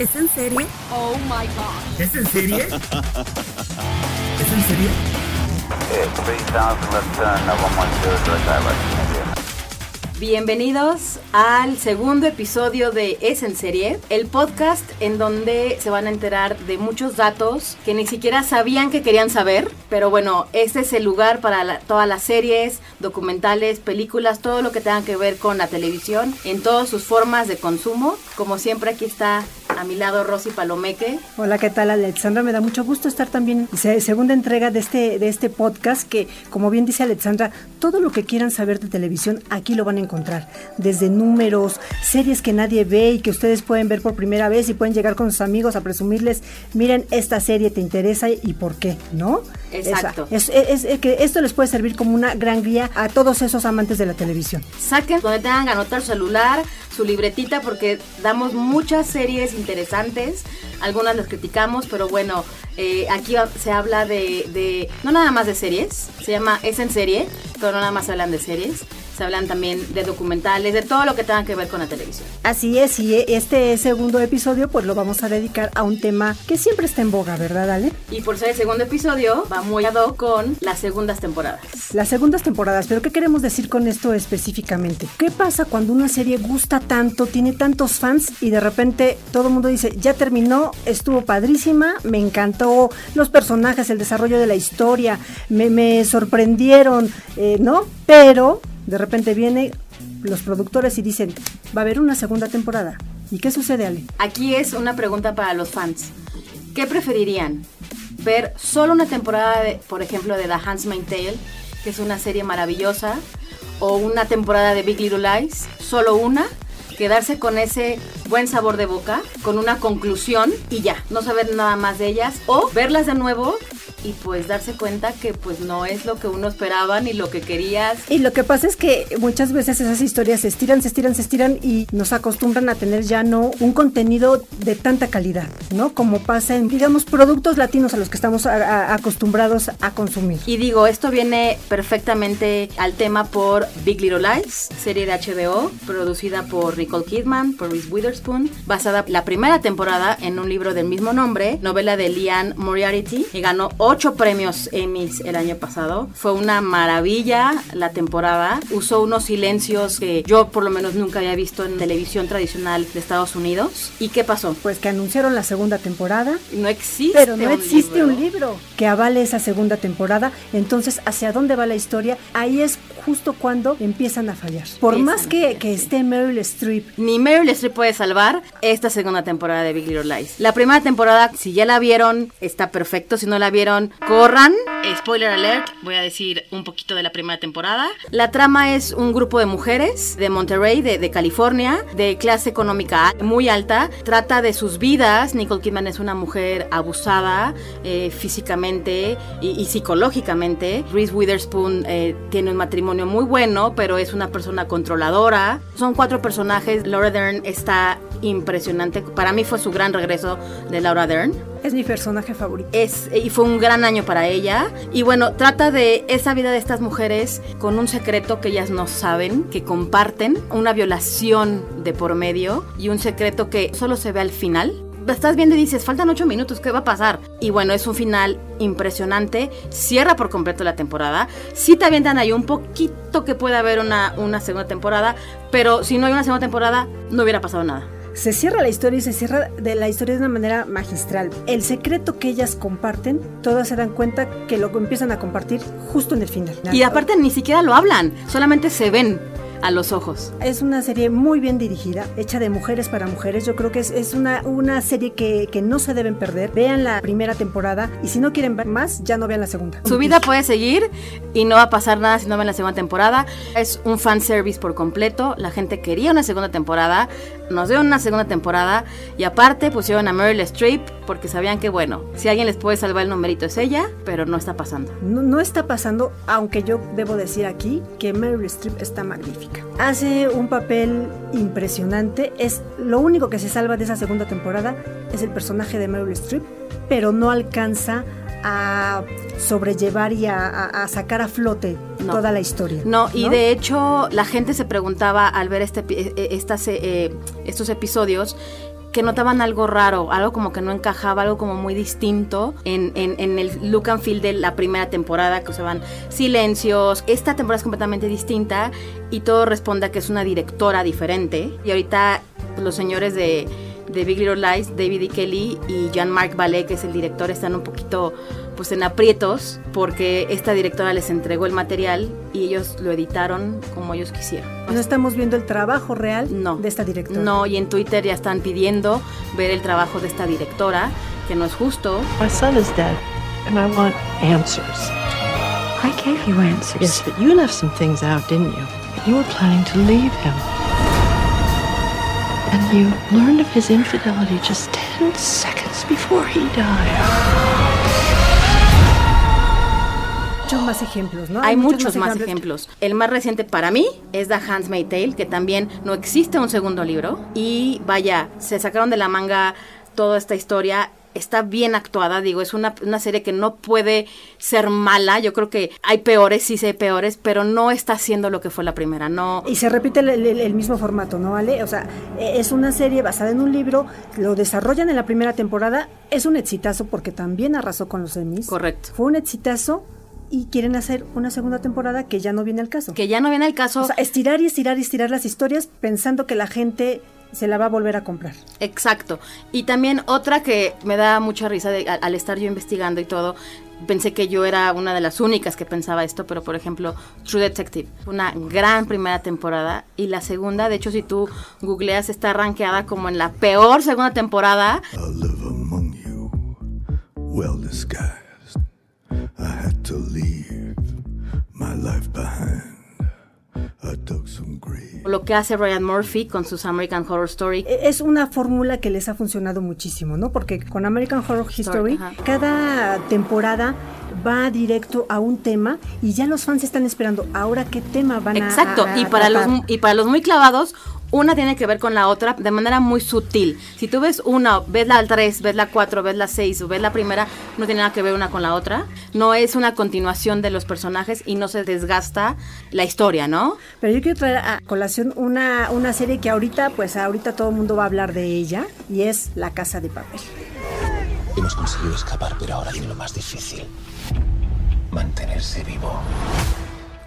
¿Es en serie? Oh my god. ¿Es en serie? ¿Es en serie? Okay, 3000 left turn, 110 direct direct, India. Bienvenidos al segundo episodio de Es en Serie, el podcast en donde se van a enterar de muchos datos que ni siquiera sabían que querían saber. Pero bueno, este es el lugar para la- todas las series, documentales, películas, todo lo que tenga que ver con la televisión en todas sus formas de consumo. Como siempre, aquí está a mi lado Rosy Palomeque. Hola, ¿qué tal Alexandra? Me da mucho gusto estar también en se- segunda entrega de este, de este podcast que, como bien dice Alexandra, todo lo que quieran saber de televisión aquí lo van a encontrar. Desde números, series que nadie ve y que ustedes pueden ver por primera vez y pueden llegar con sus amigos a presumirles, miren, esta serie te interesa y por qué, ¿no? Exacto. Es, es- es que esto les puede servir como una gran guía a todos esos amantes de la televisión. Saquen donde tengan que anotar su celular, su libretita, porque damos muchas series interesantes. Algunas las criticamos, pero bueno, eh, aquí se habla de, de- no nada más de series, se llama Es en serie, pero no nada más hablan de series. Se hablan también de documentales, de todo lo que tenga que ver con la televisión. Así es, y este segundo episodio pues lo vamos a dedicar a un tema que siempre está en boga, ¿verdad, Ale? Y por ser el segundo episodio, va muy ad hoc con las segundas temporadas. Las segundas temporadas, pero ¿qué queremos decir con esto específicamente? ¿Qué pasa cuando una serie gusta tanto, tiene tantos fans y de repente todo el mundo dice, ya terminó, estuvo padrísima, me encantó los personajes, el desarrollo de la historia, me, me sorprendieron, eh, ¿no? Pero de repente vienen los productores y dicen, va a haber una segunda temporada. ¿Y qué sucede, Ale? Aquí es una pregunta para los fans. ¿Qué preferirían? ¿Ver solo una temporada, de, por ejemplo, de The Handmaid's Tale, que es una serie maravillosa, o una temporada de Big Little Lies, solo una? Quedarse con ese buen sabor de boca, con una conclusión y ya, no saber nada más de ellas, o verlas de nuevo y pues darse cuenta que pues no es lo que uno esperaba ni lo que querías. Y lo que pasa es que muchas veces esas historias se estiran, se estiran, se estiran y nos acostumbran a tener ya no un contenido de tanta calidad, ¿no? Como pasa en, digamos, productos latinos a los que estamos a- a- acostumbrados a consumir. Y digo, esto viene perfectamente al tema por Big Little Lies, serie de HBO, producida por Nicole Kidman, por Reese Witherspoon, basada la primera temporada en un libro del mismo nombre, novela de Leanne Moriarty, y ganó ocho premios Emmys el año pasado. Fue una maravilla la temporada. Usó unos silencios que yo por lo menos nunca había visto en televisión tradicional de Estados Unidos. ¿Y qué pasó? Pues que anunciaron la segunda temporada, No existe pero no un existe libro. un libro que avale esa segunda temporada. Entonces, ¿hacia dónde va la historia? Ahí es justo cuando empiezan a fallar. Por más que, que esté Meryl Streep Ni Meryl Streep puede salvar esta segunda temporada de Big Little Lies. La primera temporada, si ya la vieron, está perfecto. Si no la vieron, corran. Spoiler alert, voy a decir un poquito de la primera temporada. La trama es un grupo de mujeres de Monterrey, de, de California, de clase económica muy alta. Trata de sus vidas. Nicole Kidman es una mujer abusada eh, físicamente y, y psicológicamente. Reese Witherspoon eh, tiene un matrimonio muy bueno, pero es una persona controladora. Son cuatro personajes. Laura Dern está impresionante. Para mí fue su gran regreso de Laura Dern. Es mi personaje favorito. Es, y fue un gran año para ella. Y bueno, trata de esa vida de estas mujeres con un secreto que ellas no saben, que comparten, una violación de por medio y un secreto que solo se ve al final. Estás viendo y dices, faltan ocho minutos, ¿qué va a pasar? Y bueno, es un final impresionante, cierra por completo la temporada. Sí te avientan ahí un poquito que puede haber una, una segunda temporada, pero si no hay una segunda temporada, no hubiera pasado nada. Se cierra la historia y se cierra de la historia de una manera magistral. El secreto que ellas comparten, todas se dan cuenta que lo empiezan a compartir justo en el final. Y aparte ni siquiera lo hablan, solamente se ven. A los ojos. Es una serie muy bien dirigida, hecha de mujeres para mujeres. Yo creo que es, es una, una serie que, que no se deben perder. Vean la primera temporada y si no quieren ver más, ya no vean la segunda. Su vida puede seguir y no va a pasar nada si no ven la segunda temporada. Es un fanservice por completo. La gente quería una segunda temporada, nos dio una segunda temporada y aparte pusieron a Meryl Streep porque sabían que, bueno, si alguien les puede salvar el numerito es ella, pero no está pasando. No, no está pasando, aunque yo debo decir aquí que Meryl Streep está magnífica. Hace un papel impresionante. Es lo único que se salva de esa segunda temporada es el personaje de Meryl Streep, pero no alcanza a sobrellevar y a, a- a sacar a flote No. toda la historia. No, y de hecho la gente se preguntaba al ver este, eh, eh, estas, eh, estos episodios que notaban algo raro, algo como que no encajaba, algo como muy distinto en, el look and feel de la primera temporada, que usaban silencios. Esta temporada es completamente distinta y todo responde a que es una directora diferente. Y ahorita los señores de, de Big Little Lies, David E. Kelly y Jean-Marc Ballet, que es el director, están un poquito pues en aprietos porque esta directora les entregó el material y ellos lo editaron como ellos quisieron. No estamos viendo el trabajo real No. de esta directora. No, y en Twitter ya están pidiendo ver el trabajo de esta directora, que no es justo. My son is dead, and I want answers. I gave you answers. Yes, but you left some things out, didn't you? You were planning to leave him. And you learned of his infidelity just 10 seconds before he died. Muchos más ejemplos, ¿no? Hay muchos más ejemplos. El más reciente para mí es The Handmaid's Tale, que también no existe un segundo libro. Y vaya, se sacaron de la manga toda esta historia. Está bien actuada, digo, es una, una serie que no puede ser mala. Yo creo que hay peores, sí sé peores, pero no está haciendo lo que fue la primera. No, Y se repite el, el- el mismo formato, ¿no, Ale? O sea, e- es una serie basada en un libro, lo desarrollan en la primera temporada, es un exitazo porque también arrasó con los Emmys. Correcto. Fue un exitazo y quieren hacer una segunda temporada que ya no viene al caso. que ya no viene el caso. O sea, estirar y estirar y estirar las historias pensando que la gente se la va a volver a comprar. Exacto. Y también otra que me da mucha risa de- al, al estar yo investigando y todo, pensé que yo era una de las únicas que pensaba esto, pero por ejemplo, True Detective, una gran primera temporada y la segunda, de hecho si tú googleas está rankeada como en la peor segunda temporada. I live among you, well to leave my life behind. I dug some grave. Lo que hace Ryan Murphy con sus American Horror Story. E- Es una fórmula que les ha funcionado muchísimo, ¿no? Porque con American Horror History, ajá. cada temporada va directo a un tema y ya los fans están esperando ahora qué tema van a Exacto, a- a y para los y para los muy clavados, una tiene que ver con la otra de manera muy sutil. Si tú ves una, ves la 3, ves la 4, ves la 6 o ves la primera, no tiene nada que ver una con la otra. No es una continuación de los personajes y no se desgasta la historia, ¿no? Pero yo quiero traer a colación una, una serie que ahorita, pues ahorita todo el mundo va a hablar de ella y es La Casa de Papel. Hemos conseguido escapar, pero ahora viene lo más difícil. Mantenerse vivo.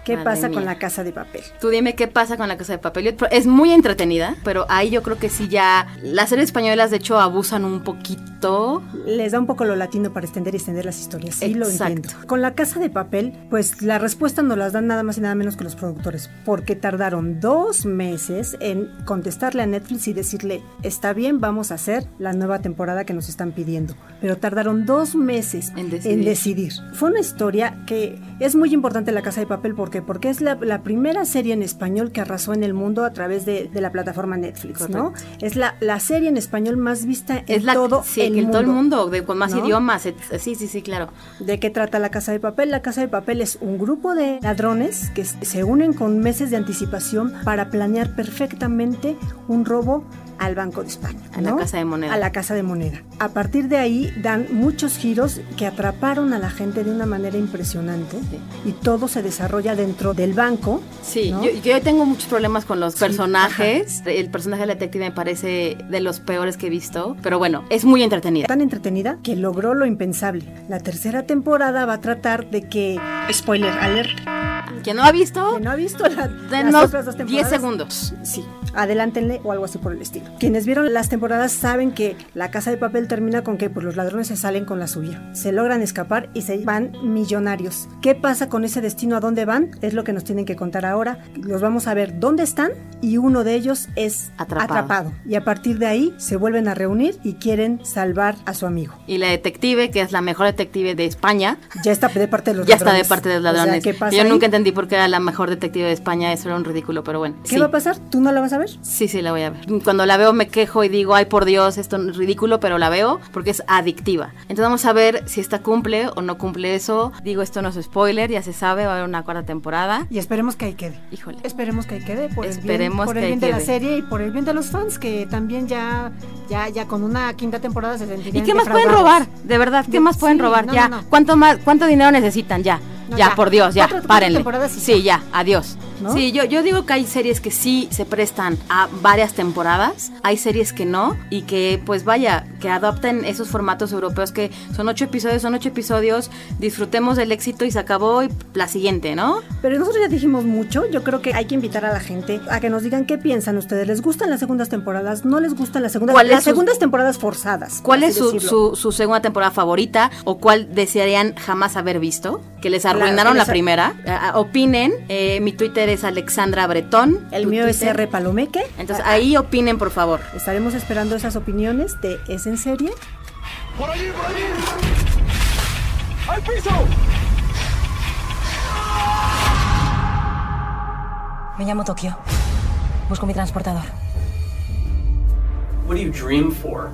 ¿Qué Madre pasa con mía. La Casa de Papel? Tú dime qué pasa con la casa de papel. Yo- Es muy entretenida, pero ahí yo creo que sí ya las series españolas de hecho abusan un poquito. Les da un poco lo latino para extender y extender las historias. Sí, lo Exacto. entiendo. Con La Casa de Papel, pues la respuesta nos las dan nada más y nada menos que los productores, porque tardaron dos meses en contestarle a Netflix y decirle, está bien, vamos a hacer la nueva temporada que nos están pidiendo. Pero tardaron dos meses En en decidir. decidir. Fue una historia que es muy importante La Casa de Papel, ¿por qué? Porque es la, la primera serie en español que arrasó en el mundo a través de, de la plataforma Netflix, ¿no? Es la, la serie en español más vista en Es la todo sí, el en mundo. todo el mundo, de, con más ¿no? idiomas. et- Sí, sí, sí, claro. ¿De qué trata la Casa de Papel? La Casa de Papel es un grupo de ladrones que se unen con meses de anticipación para planear perfectamente un robo al Banco de España. A la ¿no? Casa de Moneda. A la Casa de Moneda. A partir de ahí dan muchos giros que atraparon a la gente de una manera impresionante y todo se desarrolla dentro del banco. Sí, ¿no? yo, yo tengo muchos problemas con los personajes. El personaje del detective me parece de los peores que he visto. Pero bueno, es muy entretenida. tan entretenida que logró lo impensable. La tercera temporada va a tratar de que, spoiler alert, Quien no ha visto, Quien no ha visto la, las denos otras dos 10 temporadas, segundos. Sí, adelántenle o algo así por el estilo. Quienes vieron las temporadas saben que la casa de papel termina con que pues, los ladrones se salen con la suya. Se logran escapar y se van millonarios. ¿Qué pasa con ese destino? ¿A dónde van? Es lo que nos tienen que contar ahora. Los vamos a ver dónde están y uno de ellos es Atrapado. atrapado. Y a partir de ahí se vuelven a reunir y quieren salvar a su amigo. Y la detective, que es la mejor detective de España, Ya está de parte de los ya está ladrones. de parte de los O sea, ladrones. ¿qué pasa Yo ahí? nunca entendí por qué era la mejor detective de España, eso era un ridículo, pero bueno. ¿Qué sí. va a pasar? ¿Tú no la vas a ver? Sí, sí, la voy a ver. Cuando la veo me quejo y digo, ay por Dios, esto es ridículo, pero la veo porque es adictiva. Entonces vamos a ver si esta cumple o no cumple eso. Digo, esto no es spoiler, ya se sabe, va a haber una cuarta temporada. Y esperemos que ahí quede. Híjole. Esperemos que ahí quede por el bien, Esperemos por el bien de la serie y por el bien de los fans que también ya, ya, ya con una quinta temporada se ¿Y qué más pueden robar? De verdad, ¿qué más pueden sí, robar? no, ya. no, no. ¿Cuánto más cuánto dinero necesitan ya? No, ya, ya. por Dios, ya, Cuatro- párenle. sí, ya, adiós. ¿No? Sí, yo, yo digo que hay series que sí se prestan a varias temporadas, hay series que no, y que pues vaya, que adopten esos formatos europeos que son ocho episodios, son ocho episodios, disfrutemos del éxito y se acabó y la siguiente, ¿no? Pero nosotros ya dijimos mucho, yo creo que hay que invitar a la gente a que nos digan qué piensan ustedes. ¿Les gustan las segundas temporadas? ¿No les gustan las segundas? ¿Cuál es las su- segundas temporadas forzadas. ¿Cuál es su, su, su segunda temporada favorita o cuál desearían jamás haber visto? Que les Claro, arruinaron que la les- primera. Ah, ah, opinen. Eh, mi Twitter es Alexandra Bretón. El mío es. R. Palomeque. Entonces ahí opinen, por favor. Estaremos esperando esas opiniones de ¿Es en serie? ¡Por allí, por allí! ¡Al piso! Me llamo Tokio. Busco mi transportador. What do you dream for?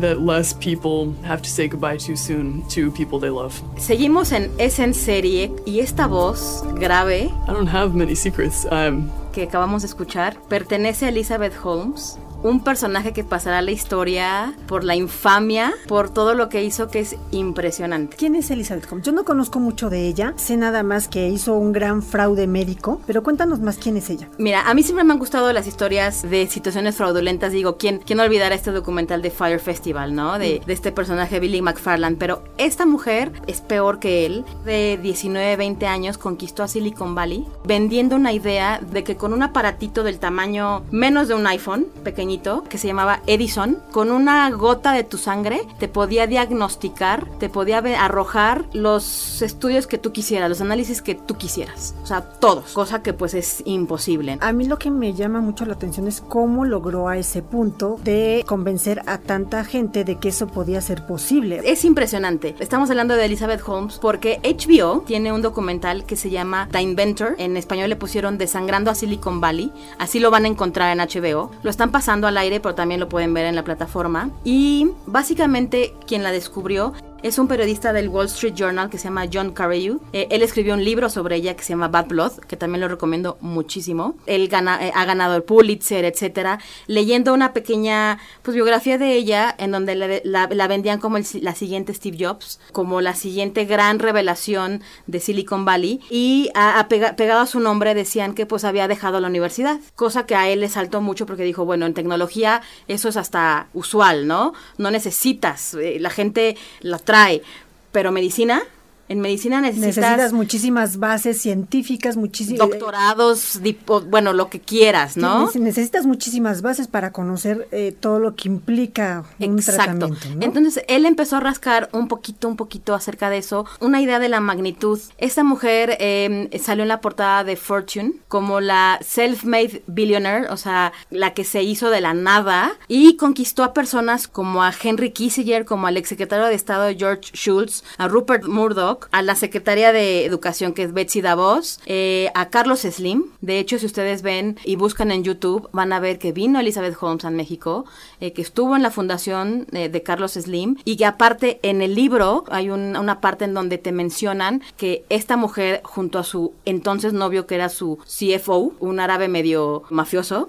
That less people have to say goodbye too soon to people they love. Seguimos en Es en serie y esta voz grave I don't have many secrets. I'm que acabamos de escuchar pertenece a Elizabeth Holmes, un personaje que pasará a la historia por la infamia, por todo lo que hizo que es impresionante. ¿Quién es Elizabeth Holmes? Yo no conozco mucho de ella, sé nada más que hizo un gran fraude médico, pero cuéntanos más quién es ella. Mira, a mí siempre me han gustado las historias de situaciones fraudulentas. Digo, ¿quién, quién olvidar este documental de Fire Festival, no? De, de este personaje Billy McFarland. Pero esta mujer es peor que él. De 19, 20 años conquistó a Silicon Valley vendiendo una idea de que con un aparatito del tamaño menos de un iPhone, pequeñito, que se llamaba Edison, con una gota de tu sangre te podía diagnosticar, te podía arrojar los estudios que tú quisieras, los análisis que tú quisieras. O sea, todos. Cosa que pues es imposible. A mí lo que me llama mucho la atención es cómo logró a ese punto de convencer a tanta gente de que eso podía ser posible. Es impresionante. Estamos hablando de Elizabeth Holmes porque HBO tiene un documental que se llama The Inventor. En español le pusieron Desangrando a Silicon Valley. Así lo van a encontrar en HBO. Lo están pasando al aire, pero también lo pueden ver en la plataforma. Y básicamente quien la descubrió es un periodista del Wall Street Journal que se llama John Carreyrou. Eh, él escribió un libro sobre ella que se llama Bad Blood, que también lo recomiendo muchísimo. Él gana- eh, ha ganado el Pulitzer, etcétera. Leyendo una pequeña pues, biografía de ella, en donde la, vendían como la siguiente Steve Jobs, como la siguiente gran revelación de Silicon Valley. Y a- a pega- pegado a su nombre decían que pues había dejado la universidad, cosa que a él le saltó mucho porque dijo, bueno, en tecnología eso es hasta usual, ¿no? No necesitas, eh, la gente la trae, pero medicina, en medicina necesitas, Necesitas muchísimas bases científicas, muchísimas... doctorados, bueno, lo que quieras, ¿no? Necesitas muchísimas bases para conocer eh, todo lo que implica un Exacto. tratamiento. ¿no? Entonces él empezó a rascar un poquito, un poquito acerca de eso, una idea de la magnitud. Esta mujer eh, salió en la portada de Fortune como la self-made billionaire, o sea, la que se hizo de la nada y conquistó a personas como a Henry Kissinger, como al exsecretario de Estado George Shultz, a Rupert Murdoch, a la secretaria de Educación que es Betsy Davos, eh, a Carlos Slim. De hecho, si ustedes ven y buscan en YouTube, van a ver que vino Elizabeth Holmes a México, eh, que estuvo en la fundación eh, de Carlos Slim y que aparte en el libro hay un- una parte en donde te mencionan que esta mujer junto a su entonces novio que era su CFO, un árabe medio mafioso,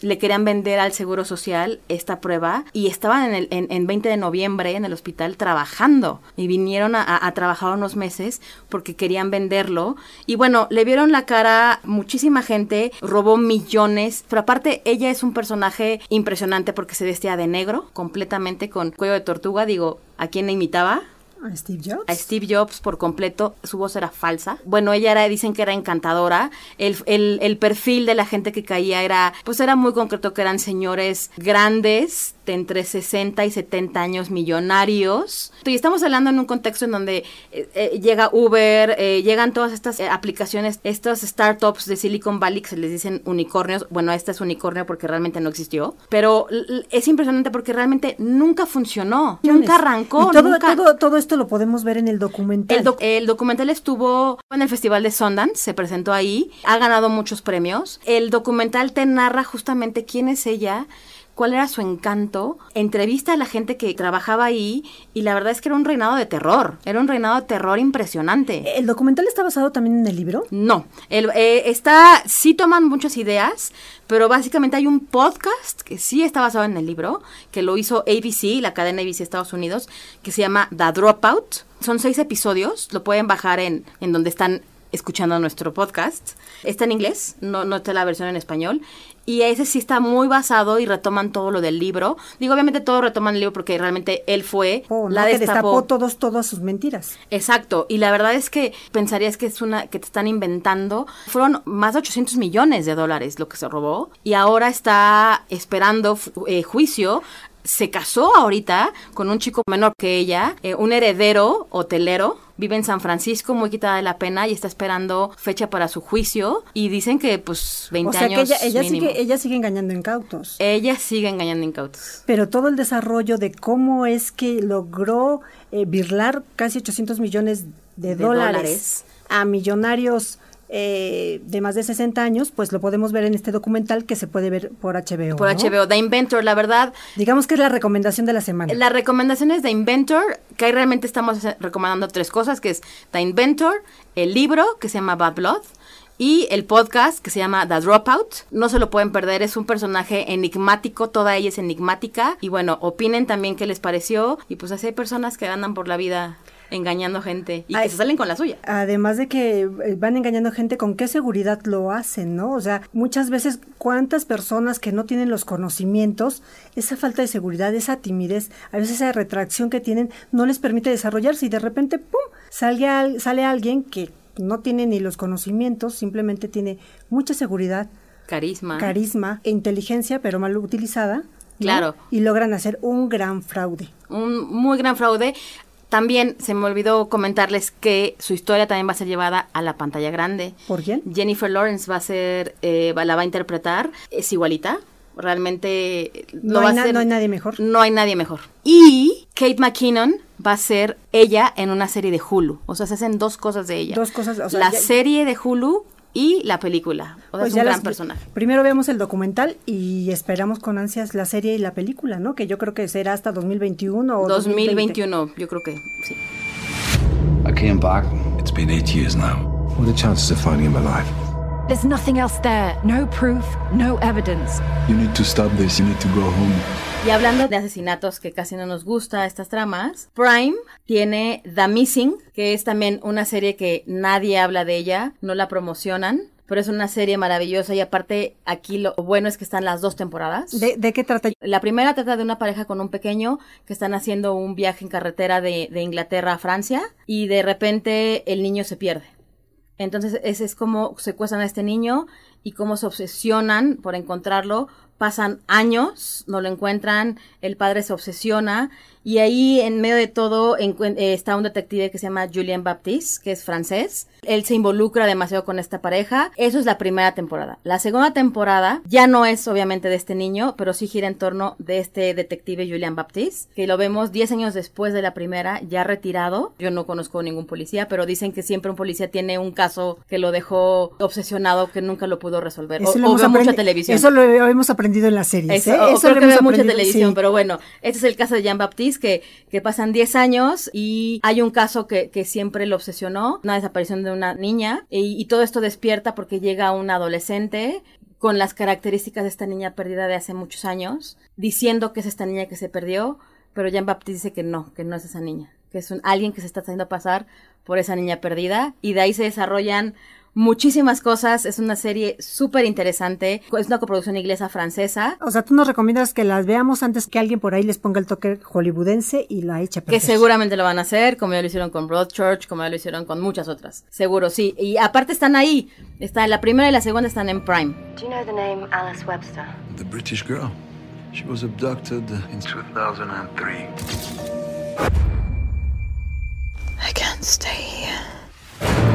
le querían vender al Seguro Social esta prueba y estaban en, el, en, en 20 de noviembre en el hospital trabajando y vinieron a- a trabajar unos meses porque querían venderlo y bueno, le vieron la cara muchísima gente, robó millones, pero aparte ella es un personaje impresionante porque se vestía de negro completamente con cuello de tortuga, digo, ¿a quién le imitaba? A Steve Jobs. a Steve Jobs por completo. Su voz era falsa. Bueno, ella era, dicen que era encantadora. El, el- el perfil de la gente que caía era, pues era muy concreto que eran señores grandes, de entre 60 y 70 años, millonarios. Y estamos hablando en un contexto en donde eh, eh, llega Uber, eh, llegan todas estas aplicaciones, estas startups de Silicon Valley que se les dicen unicornios. Bueno, esta es unicornio porque realmente no existió. Pero es impresionante porque realmente nunca funcionó. Nunca arrancó. Y todo, nunca... todo, todo esto lo podemos ver en el documental. El, doc- el documental estuvo en el Festival de Sundance, se presentó ahí, ha ganado muchos premios. El documental te narra justamente quién es ella, cuál era su encanto, entrevista a la gente que trabajaba ahí y la verdad es que era un reinado de terror, era un reinado de terror impresionante. ¿El documental está basado también en el libro? No, el, eh, está, sí toman muchas ideas, pero básicamente hay un podcast que sí está basado en el libro, que lo hizo ABC, la cadena ABC de Estados Unidos, que se llama The Dropout. Son seis episodios, lo pueden bajar en, en donde están escuchando nuestro podcast. Está en inglés, no, no está la versión en español. Y ese sí está muy basado y retoman todo lo del libro. Digo, obviamente todo retoman el libro porque realmente él fue Oh, ¿no? la que destapó. destapó todos, todas sus mentiras. Exacto, y la verdad es que pensarías que es una que te están inventando. Fueron más de 800 millones de dólares lo que se robó y ahora está esperando eh, juicio. Se casó ahorita con un chico menor que ella, eh, un heredero hotelero. Vive en San Francisco, muy quitada de la pena y está esperando fecha para su juicio. Y dicen que, pues, 20 O sea años. que ella, ella, mínimo. sigue, ella sigue engañando incautos. Ella sigue engañando incautos. Pero todo el desarrollo de cómo es que logró eh, birlar casi 800 millones de, De dólares, dólares. a millonarios eh, de más de 60 años, pues lo podemos ver en este documental que se puede ver por HBO. Por ¿no? HBO, The Inventor, la verdad, Digamos que es la recomendación de la semana. La recomendación es The Inventor, que ahí realmente estamos recomendando tres cosas, que es The Inventor, el libro que se llama Bad Blood y el podcast que se llama The Dropout. No se lo pueden perder, es un personaje enigmático, toda ella es enigmática. Y bueno, opinen también qué les pareció. Y pues así hay personas que andan por la vida engañando gente y Ay. que se salen con la suya. Además de que eh, van engañando gente, ¿con qué seguridad lo hacen, no? O sea, muchas veces, ¿cuántas personas que no tienen los conocimientos, esa falta de seguridad, esa timidez, a veces esa retracción que tienen, no les permite desarrollarse y de repente, ¡pum!, sale, al- sale alguien que no tiene ni los conocimientos, simplemente tiene mucha seguridad, Carisma. carisma e inteligencia, pero mal utilizada. ¿no? Claro. Y logran hacer un gran fraude. un muy gran fraude. También se me olvidó comentarles que su historia también va a ser llevada a la pantalla grande. ¿Por quién? Jennifer Lawrence va a ser, eh, la va a interpretar, es igualita. Realmente eh, No lo va hay, a hacer- no hay nadie mejor. No hay nadie mejor. Y Kate McKinnon va a ser ella en una serie de Hulu. O sea, se hacen dos cosas de ella. Dos cosas, o sea, la ya- serie de Hulu y la película. O sea, Pues es un gran las- personaje. Primero vemos el documental y esperamos con ansias la serie y la película, ¿no? Que yo creo que será hasta 2021 o 2020. 2021, yo creo que sí. I came back. It's been eight years now. What are the chances of finding him alive? There's nothing else there. No proof, no evidence. You need to stop this. You need to go home. Y hablando de asesinatos que casi no nos gusta estas tramas, Prime tiene The Missing, que es también una serie que nadie habla de ella, no la promocionan, pero es una serie maravillosa y aparte aquí lo bueno es que están las dos temporadas. ¿De, de qué trata? La primera trata de una pareja con un pequeño que están haciendo un viaje en carretera de, de Inglaterra a Francia y de repente el niño se pierde. Entonces ese es como secuestran a este niño y cómo se obsesionan por encontrarlo. Pasan años, no lo encuentran, el padre se obsesiona y ahí en medio de todo eh, está un detective que se llama Julien Baptiste, que es francés. Él se involucra demasiado con esta pareja. Eso es la primera temporada. La segunda temporada ya no es obviamente de este niño, pero sí gira en torno de este detective Julien Baptiste, que lo vemos 10 años después de la primera, ya retirado. Yo no conozco ningún policía, pero dicen que siempre un policía tiene un caso que lo dejó obsesionado, que nunca lo pudo resolver. O, Eso lo o hemos ve mucha televisión. Eso lo hemos aprendido en las series. Eso, ¿eh? Eso creo lo que hemos ve mucha televisión, sí. pero bueno, este es el caso de Jean Baptiste, que, que pasan 10 años y hay un caso que, que siempre lo obsesionó, una desaparición de una niña, y, y todo esto despierta porque llega un adolescente con las características de esta niña perdida de hace muchos años, diciendo que es esta niña que se perdió, pero Jean Baptiste dice que no, que no es esa niña, que es un, alguien que se está haciendo pasar por esa niña perdida, y de ahí se desarrollan muchísimas cosas. Es una serie súper interesante. Es una coproducción inglesa-francesa. O sea, tú nos recomiendas que las veamos antes que alguien por ahí les ponga el toque hollywoodense y la eche a Que seguramente lo van a hacer, como ya lo hicieron con Broadchurch, como ya lo hicieron con muchas otras. Seguro, sí. Y aparte están ahí. Está, la primera y la segunda están en Prime. Do you know the name Alice Webster? The British girl. She was abducted in 2003. I can't stay here.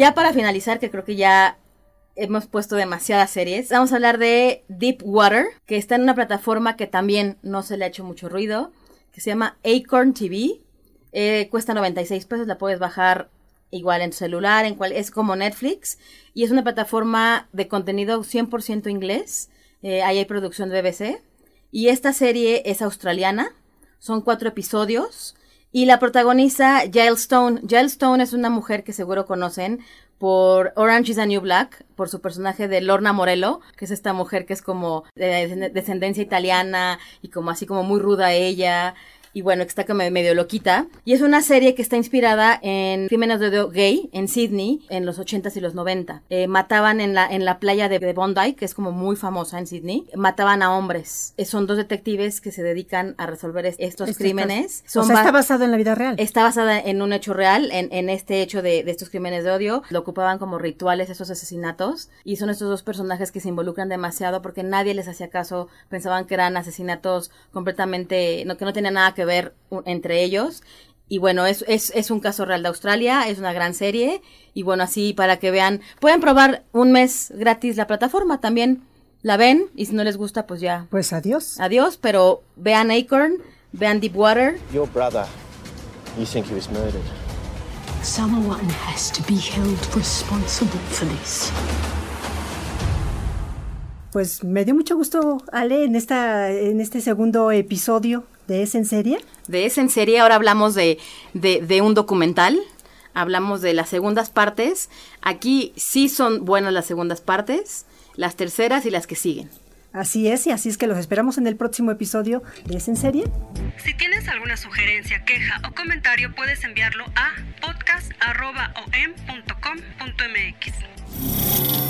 Ya para finalizar, que creo que ya hemos puesto demasiadas series, vamos a hablar de Deep Water, que está en una plataforma que también no se le ha hecho mucho ruido, que se llama Acorn TV. Eh, cuesta 96 pesos, la puedes bajar igual en tu celular, en cual, es como Netflix, y es una plataforma de contenido 100% inglés. Eh, ahí hay producción de BBC. Y esta serie es australiana, son cuatro episodios. Y la protagoniza Jael Stone. Jael Stone es una mujer que seguro conocen por Orange is the New Black, por su personaje de Lorna Morello, que es esta mujer que es como de descendencia italiana y como así como muy ruda ella. Y bueno, que está como medio loquita. Y es una serie que está inspirada en crímenes de odio gay en Sydney en los 80s y los 90. Eh, mataban en la, en la playa de, de Bondi, que es como muy famosa en Sydney. Mataban a hombres. Eh, son dos detectives que se dedican a resolver es- estos crímenes. Son o sea, está basado en la vida real. Está basada en un hecho real, en, en este hecho de, de estos crímenes de odio. Lo ocupaban como rituales esos asesinatos. Y son estos dos personajes que se involucran demasiado porque nadie les hacía caso. Pensaban que eran asesinatos completamente, no, que no tenían nada que ver entre ellos. Y bueno, es, es, es un caso real de Australia, es una gran serie. Y bueno, así para que vean, pueden probar un mes gratis la plataforma también. La ven y si no les gusta, pues ya. Pues adiós. Adiós, pero vean Acorn, vean Deepwater. Your brother, you think he was murdered? Someone has to be held responsible for this. Pues me dio mucho gusto, Ale, en esta, en este segundo episodio de Es en Serie. de Es en serie, ahora hablamos de, de, de un documental, hablamos de las segundas partes. Aquí sí son buenas las segundas partes, las terceras y las que siguen. Así es, y así es que los esperamos en el próximo episodio de Es en Serie. Si tienes alguna sugerencia, queja o comentario, puedes enviarlo a podcast.om.com.mx.